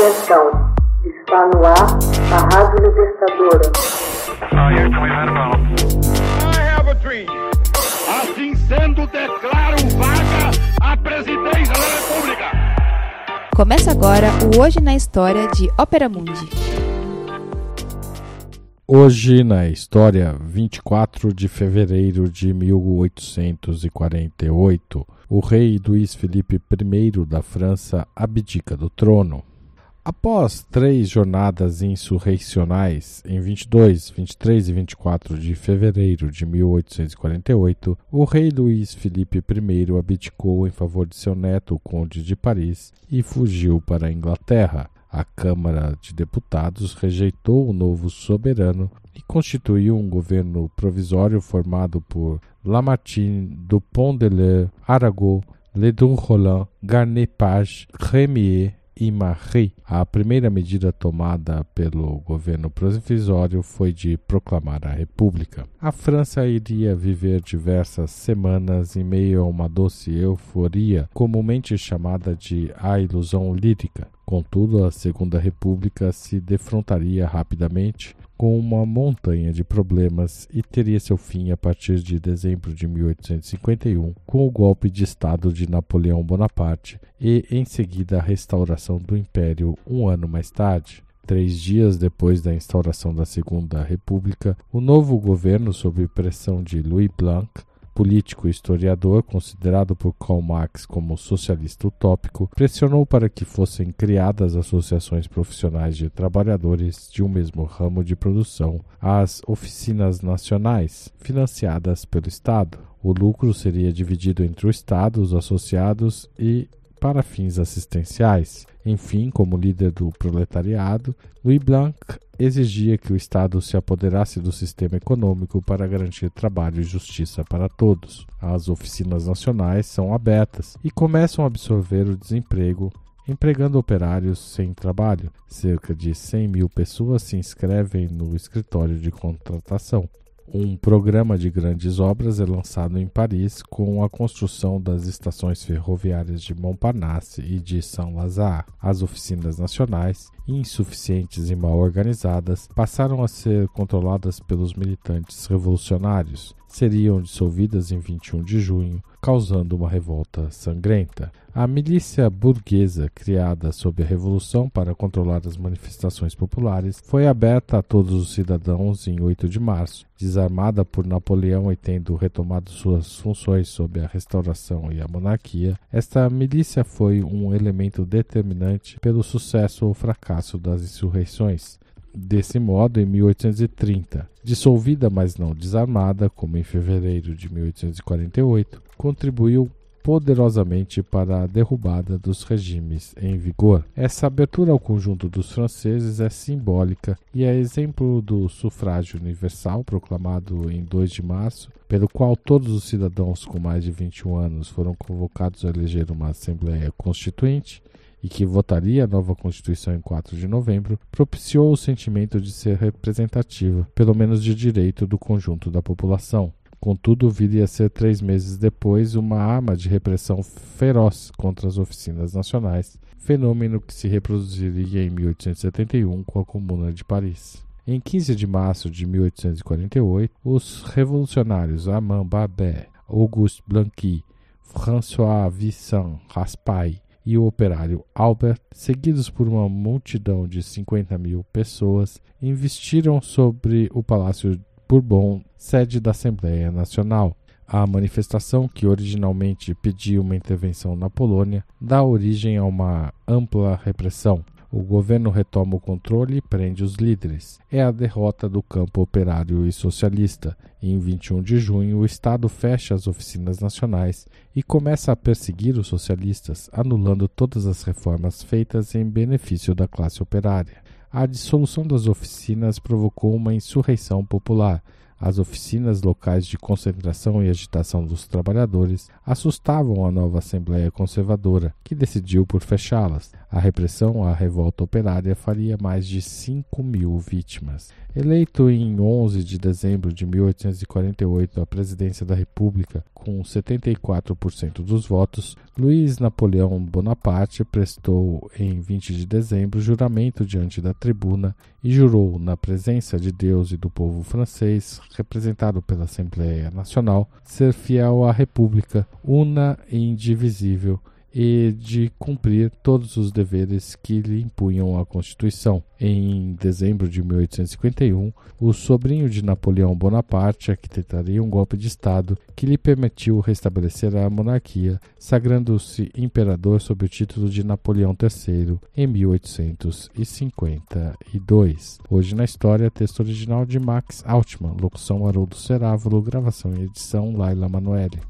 Atenção, está no ar a Rádio Libertadora. Assim sendo, declaro vaga a presidência da República. Começa agora o Hoje na História de Ópera Mundi. Hoje na história, 24 de fevereiro de 1848, o rei Luís Felipe I da França abdica do trono. Após três jornadas insurreicionais, em 22, 23 e 24 de fevereiro de 1848, o rei Luís Felipe I abdicou em favor de seu neto, o Conde de Paris, e fugiu para a Inglaterra. A Câmara de Deputados rejeitou o novo soberano e constituiu um governo provisório formado por Lamartine, Dupont-de-l'Eure, Arago, Ledru-Rollin, Garnet-Page, Remier Marie. A primeira medida tomada pelo governo provisório foi de proclamar a República. A França iria viver diversas semanas em meio a uma doce euforia, comumente chamada de a ilusão lírica. Contudo, a Segunda República se defrontaria rapidamente com uma montanha de problemas e teria seu fim a partir de dezembro de 1851, com o golpe de Estado de Napoleão Bonaparte e, em seguida, a restauração do Império um ano mais tarde. Três dias depois da instauração da Segunda República, o novo governo, sob pressão de Louis Blanc, político e historiador, considerado por Karl Marx como socialista utópico, pressionou para que fossem criadas associações profissionais de trabalhadores de um mesmo ramo de produção, as oficinas nacionais, financiadas pelo Estado. O lucro seria dividido entre o Estado, os associados e para fins assistenciais. Enfim, como líder do proletariado, Louis Blanc exigia que o Estado se apoderasse do sistema econômico para garantir trabalho e justiça para todos. As oficinas nacionais são abertas e começam a absorver o desemprego empregando operários sem trabalho. Cerca de 100 mil pessoas se inscrevem no escritório de contratação. Um programa de grandes obras é lançado em Paris com a construção das estações ferroviárias de Montparnasse e de Saint-Lazare. As oficinas nacionais, insuficientes e mal organizadas, passaram a ser controladas pelos militantes revolucionários. Seriam dissolvidas em 21 de junho, causando uma revolta sangrenta. A milícia burguesa, criada sob a Revolução para controlar as manifestações populares, foi aberta a todos os cidadãos em 8 de março. Desarmada por Napoleão e tendo retomado suas funções sob a restauração e a monarquia, esta milícia foi um elemento determinante pelo sucesso ou fracasso das insurreições. Desse modo, em 1830, dissolvida mas não desarmada, como em fevereiro de 1848, contribuiu poderosamente para a derrubada dos regimes em vigor. Essa abertura ao conjunto dos franceses é simbólica e é exemplo do sufrágio universal proclamado em 2 de março, pelo qual todos os cidadãos com mais de 21 anos foram convocados a eleger uma Assembleia Constituinte e que votaria a nova Constituição em 4 de novembro, propiciou o sentimento de ser representativa, pelo menos de direito, do conjunto da população. Contudo, viria a ser três meses depois uma arma de repressão feroz contra as oficinas nacionais, fenômeno que se reproduziria em 1871 com a Comuna de Paris. Em 15 de março de 1848, os revolucionários Armand Barbet, Auguste Blanqui, François Vincent Raspail e o operário Albert, seguidos por uma multidão de 50 mil pessoas, investiram sobre o Palácio Bourbon, sede da Assembleia Nacional. A manifestação, que originalmente pedia uma intervenção na Polônia, dá origem a uma ampla repressão. O governo retoma o controle e prende os líderes. É a derrota do campo operário e socialista. em 21 de junho, o Estado fecha as oficinas nacionais e começa a perseguir os socialistas, anulando todas as reformas feitas em benefício da classe operária. A dissolução das oficinas provocou uma insurreição popular. As oficinas locais de concentração e agitação dos trabalhadores assustavam a nova Assembleia Conservadora, que decidiu por fechá-las. A repressão à revolta operária faria mais de 5 mil vítimas. Eleito em 11 de dezembro de 1848 à presidência da República com 74% dos votos, Luiz Napoleão Bonaparte prestou em 20 de dezembro juramento diante da tribuna e jurou, na presença de Deus e do povo francês, representado pela Assembleia Nacional, ser fiel à República, una e indivisível e de cumprir todos os deveres que lhe impunham a Constituição. Em dezembro de 1851, o sobrinho de Napoleão Bonaparte arquitetaria um golpe de Estado que lhe permitiu restabelecer a monarquia, sagrando-se imperador sob o título de Napoleão III em 1852. Hoje na história, texto original de Max Altman, locução Haroldo Cerávulo, gravação e edição Laila Manoeli.